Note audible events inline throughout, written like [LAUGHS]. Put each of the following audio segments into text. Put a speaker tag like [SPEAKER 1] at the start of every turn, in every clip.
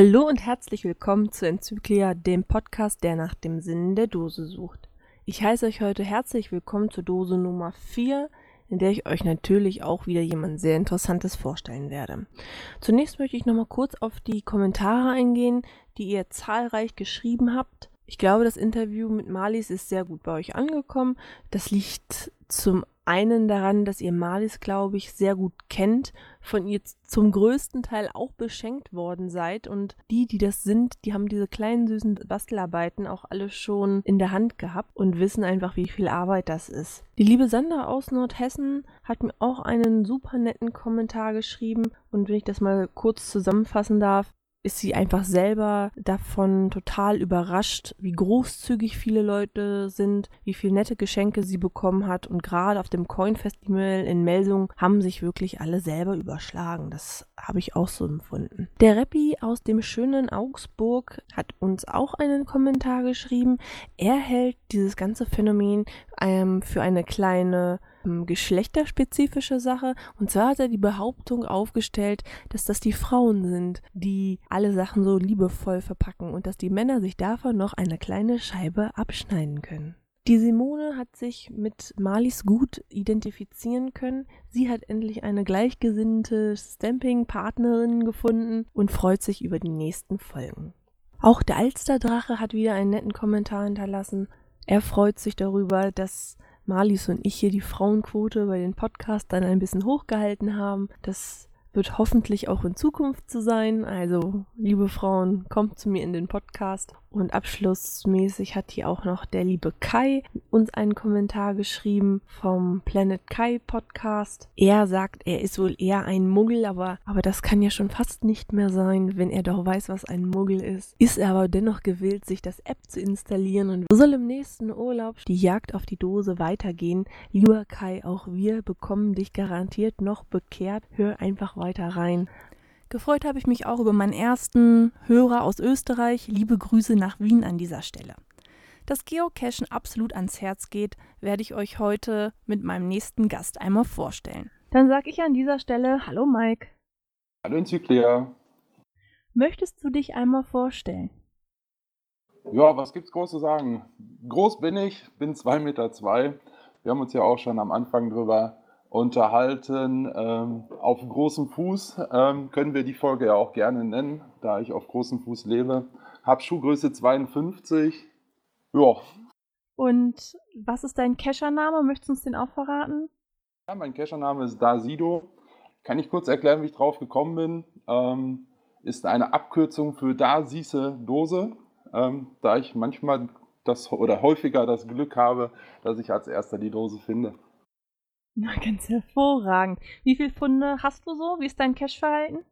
[SPEAKER 1] Hallo und herzlich willkommen zu Enzyklia, dem Podcast, der nach dem Sinn der Dose sucht. Ich heiße euch heute herzlich willkommen zur Dose Nummer 4, in der ich euch natürlich auch wieder jemand sehr Interessantes vorstellen werde. Zunächst möchte ich nochmal kurz auf die Kommentare eingehen, die ihr zahlreich geschrieben habt. Ich glaube, das Interview mit Marlies ist sehr gut bei euch angekommen. Das liegt zum einen daran, dass ihr Malis, glaube ich, sehr gut kennt, von ihr zum größten Teil auch beschenkt worden seid und die, die das sind, die haben diese kleinen süßen Bastelarbeiten auch alle schon in der Hand gehabt und wissen einfach, wie viel Arbeit das ist. Die liebe Sandra aus Nordhessen hat mir auch einen super netten Kommentar geschrieben und wenn ich das mal kurz zusammenfassen darf, ist sie einfach selber davon total überrascht, wie großzügig viele Leute sind, wie viele nette Geschenke sie bekommen hat. Und gerade auf dem Coin Festival in Melsung haben sich wirklich alle selber überschlagen. Das habe ich auch so empfunden. Der Reppi aus dem schönen Augsburg hat uns auch einen Kommentar geschrieben. Er hält dieses ganze Phänomen ähm, für eine kleine geschlechterspezifische Sache. Und zwar hat er die Behauptung aufgestellt, dass das die Frauen sind, die alle Sachen so liebevoll verpacken und dass die Männer sich davon noch eine kleine Scheibe abschneiden können. Die Simone hat sich mit Marlies gut identifizieren können. Sie hat endlich eine gleichgesinnte Stamping-Partnerin gefunden und freut sich über die nächsten Folgen. Auch der Alsterdrache hat wieder einen netten Kommentar hinterlassen. Er freut sich darüber, dass Marlies und ich hier die Frauenquote bei den Podcastern ein bisschen hochgehalten haben. Das wird hoffentlich auch in Zukunft zu sein. Also, liebe Frauen, kommt zu mir in den Podcast und abschlussmäßig hat hier auch noch der liebe Kai uns einen Kommentar geschrieben vom Planet Kai Podcast. Er sagt, er ist wohl eher ein Muggel, aber, aber das kann ja schon fast nicht mehr sein, wenn er doch weiß, was ein Muggel ist. Ist er aber dennoch gewillt, sich das App zu installieren und soll im nächsten Urlaub die Jagd auf die Dose weitergehen. Lieber Kai, auch wir bekommen dich garantiert noch bekehrt. Hör einfach weiter rein. Gefreut habe ich mich auch über meinen ersten Hörer aus Österreich. Liebe Grüße nach Wien an dieser Stelle. Dass Geocachen absolut ans Herz geht, werde ich euch heute mit meinem nächsten Gast einmal vorstellen. Dann sage ich an dieser Stelle Hallo Mike.
[SPEAKER 2] Hallo Enzyklia.
[SPEAKER 1] Möchtest du dich einmal vorstellen?
[SPEAKER 2] Ja, was gibt's groß zu sagen? Groß bin ich, bin 2,2 Meter. Zwei. Wir haben uns ja auch schon am Anfang drüber unterhalten. Ähm, auf großem Fuß ähm, können wir die Folge ja auch gerne nennen, da ich auf großem Fuß lebe. Hab Schuhgröße 52. Ja.
[SPEAKER 1] Und was ist dein Cachername? Möchtest du uns den auch verraten?
[SPEAKER 2] Ja, mein Cachername ist Dasido. Kann ich kurz erklären, wie ich drauf gekommen bin? Ähm, ist eine Abkürzung für Da siehse Dose, ähm, da ich manchmal das oder häufiger das Glück habe, dass ich als erster die Dose finde.
[SPEAKER 1] Na, ganz hervorragend. Wie viele Funde hast du so? Wie ist dein Cash-Verhalten?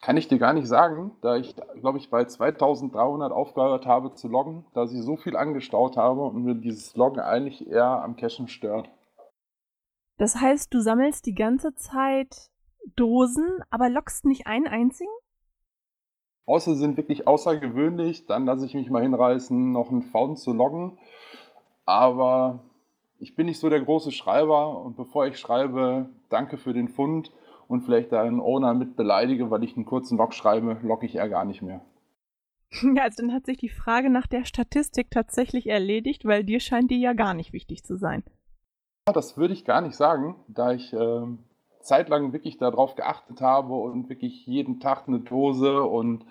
[SPEAKER 2] Kann ich dir gar nicht sagen, da ich, glaube ich, bei 2300 aufgehört habe zu loggen, da ich so viel angestaut habe und mir dieses Loggen eigentlich eher am Cashen stört.
[SPEAKER 1] Das heißt, du sammelst die ganze Zeit Dosen, aber lockst nicht einen einzigen?
[SPEAKER 2] Außer sind wirklich außergewöhnlich, dann lasse ich mich mal hinreißen, noch einen Found zu loggen. Aber ich bin nicht so der große Schreiber und bevor ich schreibe, danke für den Fund und vielleicht einen Owner mit beleidige, weil ich einen kurzen Log schreibe, logge ich eher gar nicht mehr. [LAUGHS]
[SPEAKER 1] Ja, also dann hat sich die Frage nach der Statistik tatsächlich erledigt, weil dir scheint die ja gar nicht wichtig zu sein.
[SPEAKER 2] Ja, das würde ich gar nicht sagen, da ich äh, zeitlang wirklich darauf geachtet habe und wirklich jeden Tag eine Dose und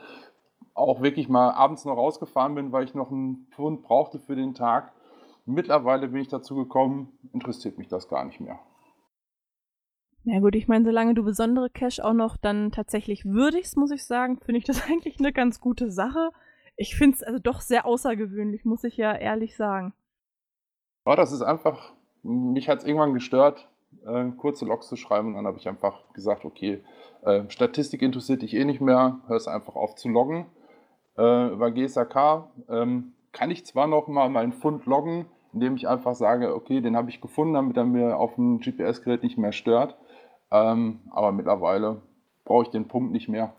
[SPEAKER 2] auch wirklich mal abends noch rausgefahren bin, weil ich noch einen Pfund brauchte für den Tag. Mittlerweile bin ich dazu gekommen, interessiert mich das gar nicht mehr.
[SPEAKER 1] Ja gut, ich meine, solange du besondere Cash auch noch dann tatsächlich würdigst, muss ich sagen, finde ich das [LAUGHS] eigentlich eine ganz gute Sache. Ich finde es also doch sehr außergewöhnlich, muss ich ja ehrlich sagen.
[SPEAKER 2] Ja, das ist einfach, mich hat es irgendwann gestört, äh, kurze Logs zu schreiben und dann habe ich einfach gesagt, okay, äh, Statistik interessiert dich eh nicht mehr, hör es einfach auf zu loggen. Äh, über GSAK ähm, kann ich zwar noch mal meinen Fund loggen, indem ich einfach sage, okay, den habe ich gefunden, damit er mir auf dem GPS-Gerät nicht mehr stört. Ähm, aber mittlerweile brauche ich den Punkt nicht mehr.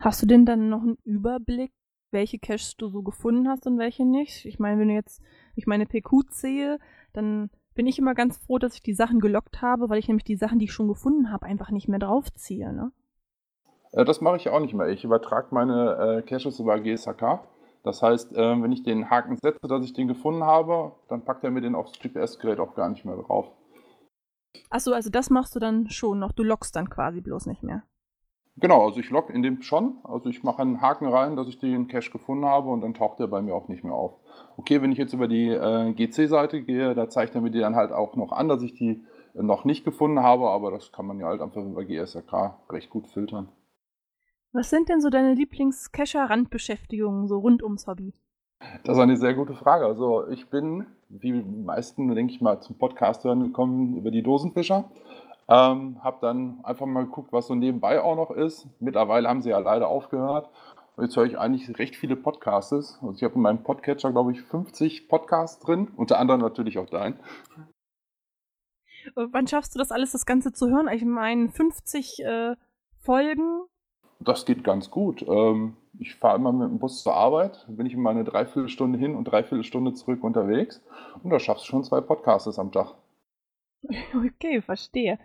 [SPEAKER 1] Hast du denn dann noch einen Überblick, welche Caches du so gefunden hast und welche nicht? Ich meine, wenn du jetzt ich meine PQ zähle, dann bin ich immer ganz froh, dass ich die Sachen gelockt habe, weil ich nämlich die Sachen, die ich schon gefunden habe, einfach nicht mehr draufziehe. Ne?
[SPEAKER 2] Äh, das mache ich auch nicht mehr. Ich übertrage meine äh, Caches über GSHK. Das heißt, äh, wenn ich den Haken setze, dass ich den gefunden habe, dann packt er mir den aufs GPS-Gerät auch gar nicht mehr drauf.
[SPEAKER 3] Achso, also das machst du dann schon noch. Du lockst dann quasi bloß nicht mehr.
[SPEAKER 2] Genau, also ich logge in dem schon. Also ich mache einen Haken rein, dass ich den Cache gefunden habe und dann taucht er bei mir auch nicht mehr auf. Okay, wenn ich jetzt über die äh, GC-Seite gehe, da zeigt er mir die dann halt auch noch an, dass ich die noch nicht gefunden habe, aber das kann man ja halt einfach über GSRK recht gut filtern.
[SPEAKER 3] Was sind denn so deine Lieblings-Cacher-Randbeschäftigungen so rund ums Hobby?
[SPEAKER 2] Das ist eine sehr gute Frage. Also ich bin, wie die meisten, denke ich mal, zum Podcast hören gekommen über die Dosenfischer. Ähm, habe dann einfach mal geguckt, was so nebenbei auch noch ist. Mittlerweile haben sie ja leider aufgehört. Und jetzt höre ich eigentlich recht viele Podcasts. Also ich habe in meinem Podcatcher, glaube ich, 50 Podcasts drin. Unter anderem natürlich auch dein.
[SPEAKER 3] Äh, wann schaffst du das alles, das Ganze zu hören? Ich meine, 50 äh, Folgen.
[SPEAKER 2] Das geht ganz gut. Ähm, ich fahre immer mit dem Bus zur Arbeit, bin ich immer eine Dreiviertelstunde hin und Dreiviertelstunde zurück unterwegs. Und da schaffst du schon zwei Podcasts am Tag. [LAUGHS]
[SPEAKER 3] Okay, verstehe.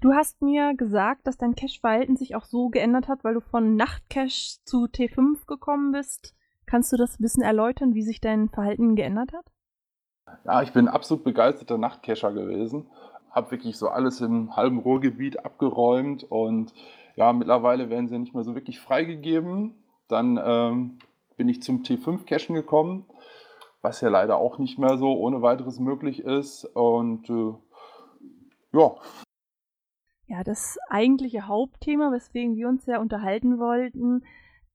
[SPEAKER 3] Du hast mir gesagt, dass dein Cache-Verhalten sich auch so geändert hat, weil du von Nachtcache zu T5 gekommen bist. Kannst du das ein bisschen erläutern, wie sich dein Verhalten geändert hat?
[SPEAKER 2] Ja, ich bin absolut begeisterter Nachtcacher gewesen. Hab wirklich so alles im halben Ruhrgebiet abgeräumt und ja, mittlerweile werden sie nicht mehr so wirklich freigegeben. Dann ähm, bin ich zum T5-Cachen gekommen, was ja leider auch nicht mehr so ohne weiteres möglich ist. Und äh, ja.
[SPEAKER 3] Ja, das eigentliche Hauptthema, weswegen wir uns ja unterhalten wollten,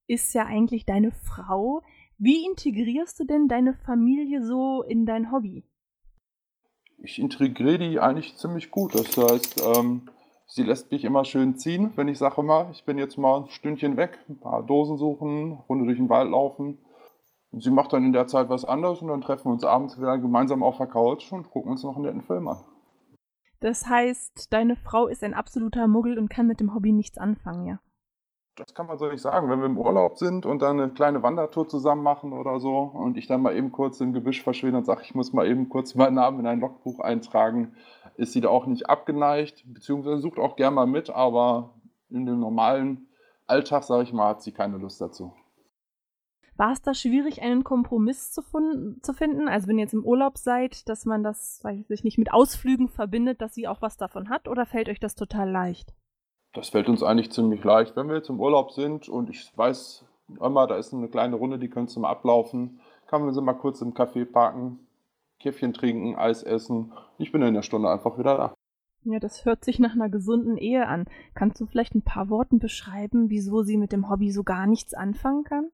[SPEAKER 3] ist ja eigentlich deine Frau. Wie integrierst du denn deine Familie so in dein Hobby?
[SPEAKER 2] Ich integriere die eigentlich ziemlich gut. Das heißt, ähm, sie lässt mich immer schön ziehen, wenn ich sage mal, ich bin jetzt mal ein Stündchen weg, ein paar Dosen suchen, Runde durch den Wald laufen. Und sie macht dann in der Zeit was anderes und dann treffen wir uns abends wieder gemeinsam auf der Couch und gucken uns noch einen netten Film an.
[SPEAKER 3] Das heißt, deine Frau ist ein absoluter Muggel und kann mit dem Hobby nichts anfangen, ja?
[SPEAKER 2] Das kann man so nicht sagen. Wenn wir im Urlaub sind und dann eine kleine Wandertour zusammen machen oder so und ich dann mal eben kurz im Gebüsch verschwinde und sage, ich muss mal eben kurz meinen Namen in ein Logbuch eintragen, ist sie da auch nicht abgeneigt, beziehungsweise sucht auch gern mal mit, aber in dem normalen Alltag, sage ich mal, hat sie keine Lust dazu.
[SPEAKER 3] War es da schwierig, einen Kompromiss zu, zu, finden? Also wenn ihr jetzt im Urlaub seid, dass man das, weiß ich nicht, mit Ausflügen verbindet, dass sie auch was davon hat, oder fällt euch das total leicht?
[SPEAKER 2] Das fällt uns eigentlich ziemlich leicht. Wenn wir jetzt im Urlaub sind und ich weiß immer, da ist eine kleine Runde, die könntest du mal ablaufen, kann man sie mal kurz im Café parken, Käffchen trinken, Eis essen. Ich bin in der Stunde einfach wieder da.
[SPEAKER 3] Ja, das hört sich nach einer gesunden Ehe an. Kannst du vielleicht ein paar Worten beschreiben, wieso sie mit dem Hobby so gar nichts anfangen kann?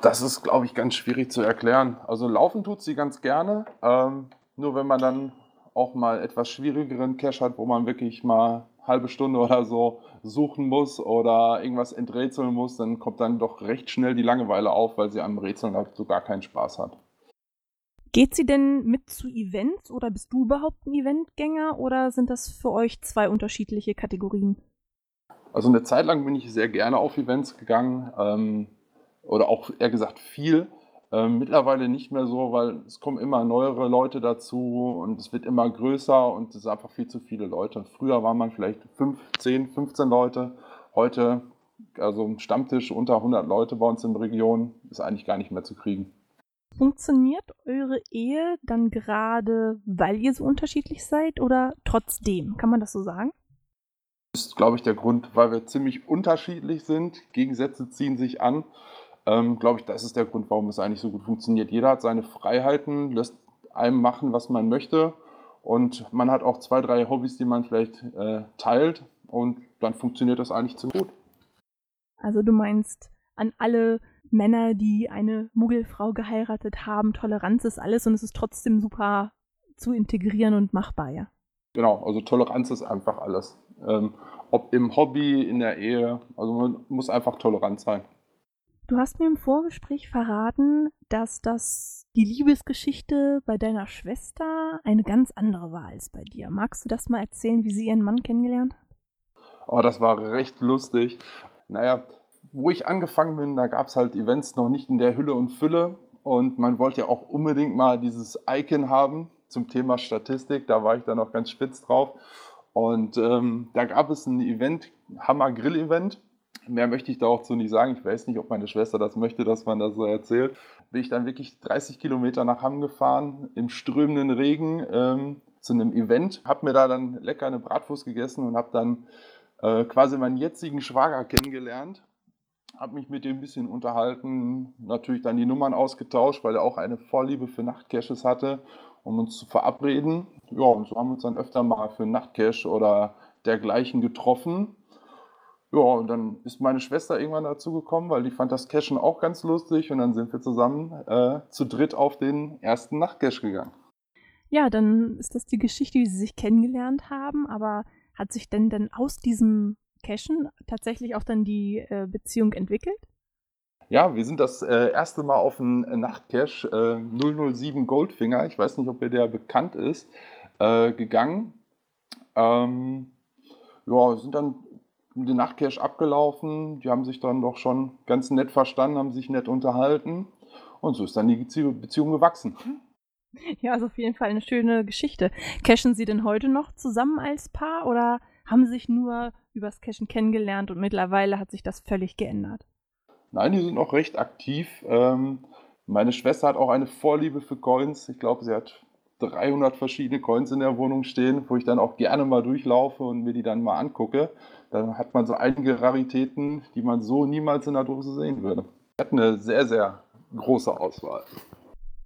[SPEAKER 2] Das ist, glaube ich, ganz schwierig zu erklären. Also laufen tut sie ganz gerne. Ähm, nur wenn man dann auch mal etwas schwierigeren Cache hat, wo man wirklich mal halbe Stunde oder so suchen muss oder irgendwas enträtseln muss, dann kommt dann doch recht schnell die Langeweile auf, weil sie am Rätseln halt so gar keinen Spaß hat.
[SPEAKER 3] Geht sie denn mit zu Events oder bist du überhaupt ein Eventgänger oder sind das für euch zwei unterschiedliche Kategorien?
[SPEAKER 2] Also eine Zeit lang bin ich sehr gerne auf Events gegangen. Ähm, oder auch eher gesagt viel. Ähm, mittlerweile nicht mehr so, weil es kommen immer neuere Leute dazu und es wird immer größer und es sind einfach viel zu viele Leute. Früher war man vielleicht 5, 10, 15 Leute. Heute, also ein Stammtisch unter 100 Leute bei uns in der Region, ist eigentlich gar nicht mehr zu kriegen.
[SPEAKER 3] Funktioniert eure Ehe dann gerade, weil ihr so unterschiedlich seid oder trotzdem? Kann man das so sagen?
[SPEAKER 2] Das ist, glaube ich, der Grund, weil wir ziemlich unterschiedlich sind. Gegensätze ziehen sich an ähm, glaube ich, das ist der Grund, warum es eigentlich so gut funktioniert. Jeder hat seine Freiheiten, lässt einem machen, was man möchte. Und man hat auch zwei, drei Hobbys, die man vielleicht äh, teilt. Und dann funktioniert das eigentlich ziemlich gut.
[SPEAKER 3] Also du meinst an alle Männer, die eine Muggelfrau geheiratet haben, Toleranz ist alles und es ist trotzdem super zu integrieren und machbar, ja?
[SPEAKER 2] Genau, also Toleranz ist einfach alles. Ähm, ob im Hobby, in der Ehe, also man muss einfach tolerant sein.
[SPEAKER 3] Du hast mir im Vorgespräch verraten, dass das die Liebesgeschichte bei deiner Schwester eine ganz andere war als bei dir. Magst du das mal erzählen, wie sie ihren Mann kennengelernt hat?
[SPEAKER 2] Oh, das war recht lustig. Naja, wo ich angefangen bin, da gab es halt Events noch nicht in der Hülle und Fülle. Und man wollte ja auch unbedingt mal dieses Icon haben zum Thema Statistik. Da war ich dann auch ganz spitz drauf. Und ähm, da gab es ein Event, Hammer Grill Event mehr möchte ich da auch zu nicht sagen. Ich weiß nicht, ob meine Schwester das möchte, dass man das so erzählt. Bin ich dann wirklich 30 Kilometer nach Hamm gefahren, im strömenden Regen, ähm, zu einem Event, habe mir da dann lecker eine Bratwurst gegessen und habe dann äh, quasi meinen jetzigen Schwager kennengelernt. Habe mich mit dem ein bisschen unterhalten, natürlich dann die Nummern ausgetauscht, weil er auch eine Vorliebe für Nachtcaches hatte, um uns zu verabreden. Ja, und so haben wir uns dann öfter mal für Nachtcache oder dergleichen getroffen. Ja, und dann ist meine Schwester irgendwann dazu gekommen, weil die fand das Cashen auch ganz lustig und dann sind wir zusammen äh, zu dritt auf den ersten Nachtcache gegangen.
[SPEAKER 3] Ja, dann ist das die Geschichte, wie sie sich kennengelernt haben, aber hat sich denn dann aus diesem Cashen tatsächlich auch dann die äh, Beziehung entwickelt?
[SPEAKER 2] Ja, wir sind das äh, erste Mal auf einen Nachtcache äh, 007 Goldfinger, ich weiß nicht, ob ihr der bekannt ist, äh, gegangen. Ähm, ja, sind dann den Nachtcash abgelaufen. Die haben sich dann doch schon ganz nett verstanden, haben sich nett unterhalten. Und so ist dann die Beziehung gewachsen.
[SPEAKER 3] Ja, ist auf jeden Fall eine schöne Geschichte. Cashen Sie denn heute noch zusammen als Paar oder haben Sie sich nur übers Cashen kennengelernt und mittlerweile hat sich das völlig geändert?
[SPEAKER 2] Nein, die sind noch recht aktiv. Ähm, meine Schwester hat auch eine Vorliebe für Coins. Ich glaube, sie hat 300 verschiedene Coins in der Wohnung stehen, wo ich dann auch gerne mal durchlaufe und mir die dann mal angucke. Dann hat man so einige Raritäten, die man so niemals in der Dose sehen würde. Hat eine sehr, sehr große Auswahl.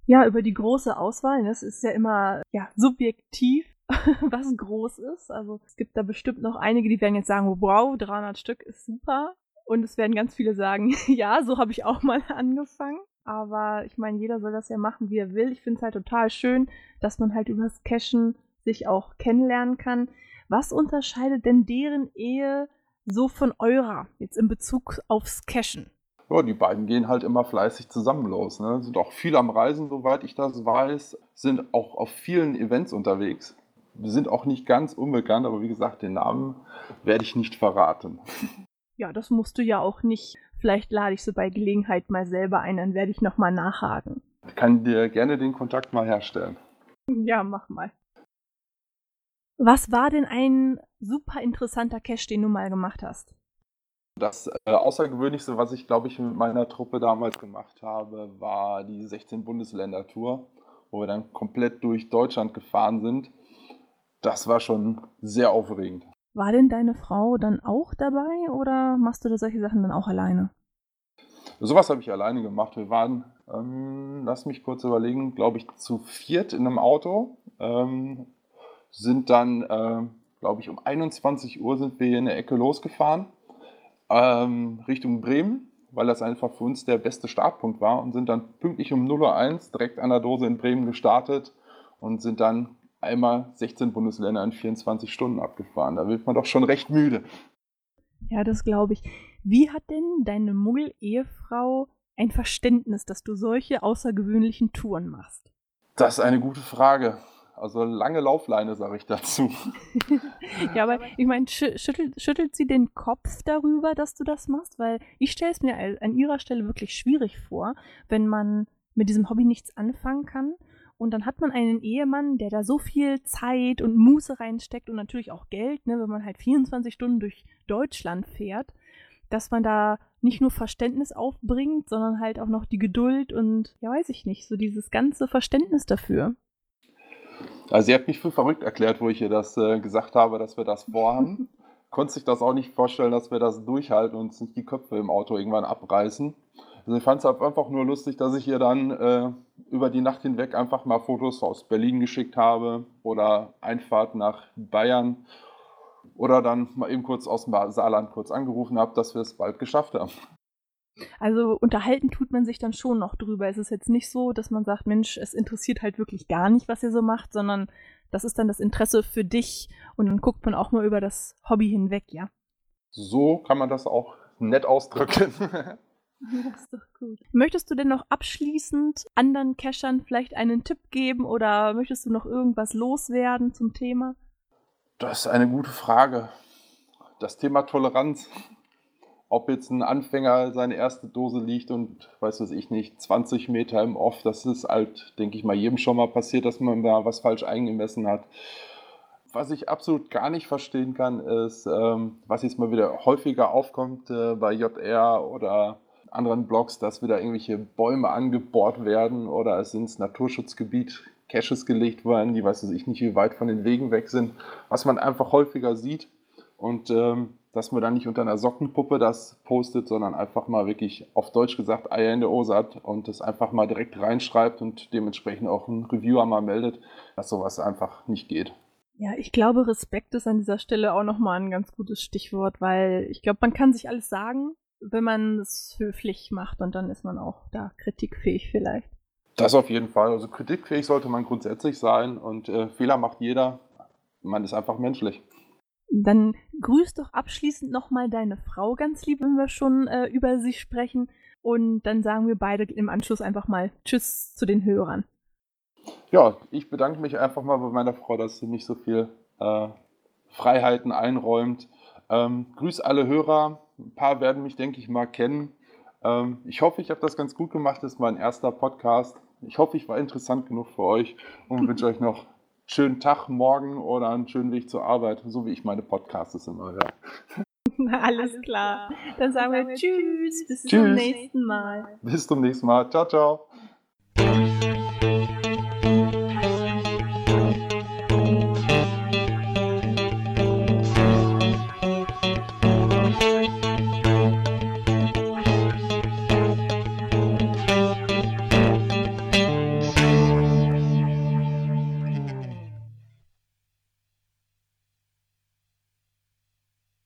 [SPEAKER 3] Ja, über die große Auswahl, das ist ja immer ja, subjektiv, [LAUGHS] was groß ist. Also es gibt da bestimmt noch einige, die werden jetzt sagen, wow, 300 Stück ist super. Und es werden ganz viele sagen, [LAUGHS] ja, so habe ich auch mal angefangen. Aber ich meine, jeder soll das ja machen, wie er will. Ich finde es halt total schön, dass man halt übers Cashen sich auch kennenlernen kann. Was unterscheidet denn deren Ehe so von eurer, jetzt in Bezug aufs Cashen?
[SPEAKER 2] Ja, die beiden gehen halt immer fleißig zusammen los. Ne? Sind auch viel am Reisen, soweit ich das weiß. Sind auch auf vielen Events unterwegs. Wir sind auch nicht ganz unbekannt, aber wie gesagt, den Namen werde ich nicht verraten.
[SPEAKER 3] Ja, das musst du ja auch nicht. Vielleicht lade ich sie bei Gelegenheit mal selber ein, dann werde ich nochmal nachhaken.
[SPEAKER 2] Ich kann dir gerne den Kontakt mal herstellen.
[SPEAKER 3] Ja, mach mal. Was war denn ein super interessanter Cache, den du mal gemacht hast?
[SPEAKER 2] Das äh, Außergewöhnlichste, was ich, glaube ich, mit meiner Truppe damals gemacht habe, war die 16 Bundesländer-Tour, wo wir dann komplett durch Deutschland gefahren sind. Das war schon sehr aufregend.
[SPEAKER 3] War denn deine Frau dann auch dabei oder machst du da solche Sachen dann auch alleine?
[SPEAKER 2] Sowas habe ich alleine gemacht. Wir waren, ähm, lass mich kurz überlegen, glaube ich, zu viert in einem Auto. Ähm, sind dann, äh, glaube ich, um 21 Uhr sind wir in der Ecke losgefahren, ähm, Richtung Bremen, weil das einfach für uns der beste Startpunkt war und sind dann pünktlich um 0.01 Uhr direkt an der Dose in Bremen gestartet und sind dann einmal 16 Bundesländer in 24 Stunden abgefahren. Da wird man doch schon recht müde.
[SPEAKER 3] Ja, das glaube ich. Wie hat denn deine Muggel-Ehefrau ein Verständnis, dass du solche außergewöhnlichen Touren machst?
[SPEAKER 2] Das ist eine gute Frage. Also lange Laufleine, sage ich dazu. [LAUGHS]
[SPEAKER 3] ja, aber ich meine, schüttelt, schüttelt sie den Kopf darüber, dass du das machst? Weil ich stelle es mir an ihrer Stelle wirklich schwierig vor, wenn man mit diesem Hobby nichts anfangen kann. Und dann hat man einen Ehemann, der da so viel Zeit und Muße reinsteckt und natürlich auch Geld, ne, wenn man halt 24 Stunden durch Deutschland fährt, dass man da nicht nur Verständnis aufbringt, sondern halt auch noch die Geduld und, ja, weiß ich nicht, so dieses ganze Verständnis dafür.
[SPEAKER 2] Also sie hat mich für verrückt erklärt, wo ich ihr das äh, gesagt habe, dass wir das vorhaben. [LAUGHS] Konnte sich das auch nicht vorstellen, dass wir das durchhalten und uns nicht die Köpfe im Auto irgendwann abreißen. Also ich fand es einfach nur lustig, dass ich ihr dann äh, über die Nacht hinweg einfach mal Fotos aus Berlin geschickt habe oder Einfahrt nach Bayern oder dann mal eben kurz aus dem Saarland kurz angerufen habe, dass wir es bald geschafft haben.
[SPEAKER 3] Also unterhalten tut man sich dann schon noch drüber. Es ist jetzt nicht so, dass man sagt, Mensch, es interessiert halt wirklich gar nicht, was ihr so macht, sondern das ist dann das Interesse für dich und dann guckt man auch mal über das Hobby hinweg, ja.
[SPEAKER 2] So kann man das auch nett ausdrücken. [LAUGHS] [LAUGHS]
[SPEAKER 3] Das ist doch gut. Möchtest du denn noch abschließend anderen Cachern vielleicht einen Tipp geben oder möchtest du noch irgendwas loswerden zum Thema?
[SPEAKER 2] Das ist eine gute Frage. Das Thema Toleranz ob jetzt ein Anfänger seine erste Dose liegt und, weiß was ich nicht, 20 Meter im Off, das ist halt, denke ich mal, jedem schon mal passiert, dass man da was falsch eingemessen hat. was ich absolut gar nicht verstehen kann, ist, ähm, was jetzt mal wieder häufiger aufkommt äh, bei JR oder anderen Blogs, dass wieder irgendwelche Bäume angebohrt werden oder es ins Naturschutzgebiet Caches gelegt werden, die weiß ich nicht, wie weit von den Wegen weg sind, was man einfach häufiger sieht und ähm, dass man dann nicht unter einer Sockenpuppe das postet, sondern einfach mal wirklich auf Deutsch gesagt Eier in der Hose hat und das einfach mal direkt reinschreibt und dementsprechend auch ein Reviewer mal meldet, dass sowas einfach nicht geht.
[SPEAKER 3] Ja, ich glaube, Respekt ist an dieser Stelle auch nochmal ein ganz gutes Stichwort, weil ich glaube, man kann sich alles sagen, wenn man es höflich macht und dann ist man auch da kritikfähig vielleicht.
[SPEAKER 2] Das auf jeden Fall. Also kritikfähig sollte man grundsätzlich sein und äh, Fehler macht jeder. Man ist einfach menschlich.
[SPEAKER 3] Dann grüß doch abschließend nochmal deine Frau ganz lieb, wenn wir schon äh, über sie sprechen. Und dann sagen wir beide im Anschluss einfach mal Tschüss zu den Hörern.
[SPEAKER 2] Ja, ich bedanke mich einfach mal bei meiner Frau, dass sie nicht so viel äh, Freiheiten einräumt. Ähm, grüß alle Hörer. Ein paar werden mich, denke ich, mal kennen. Ähm, ich hoffe, ich habe das ganz gut gemacht. Das ist mein erster Podcast. Ich hoffe, ich war interessant genug für euch und wünsche euch noch einen schönen Tag morgen oder einen schönen Weg zur Arbeit, so wie ich meine Podcasts immer höre. [LAUGHS]
[SPEAKER 3] Alles klar. Dann sagen wir Tschüss. Bis Tschüss. zum nächsten Mal.
[SPEAKER 2] Bis zum nächsten Mal. Ciao, ciao.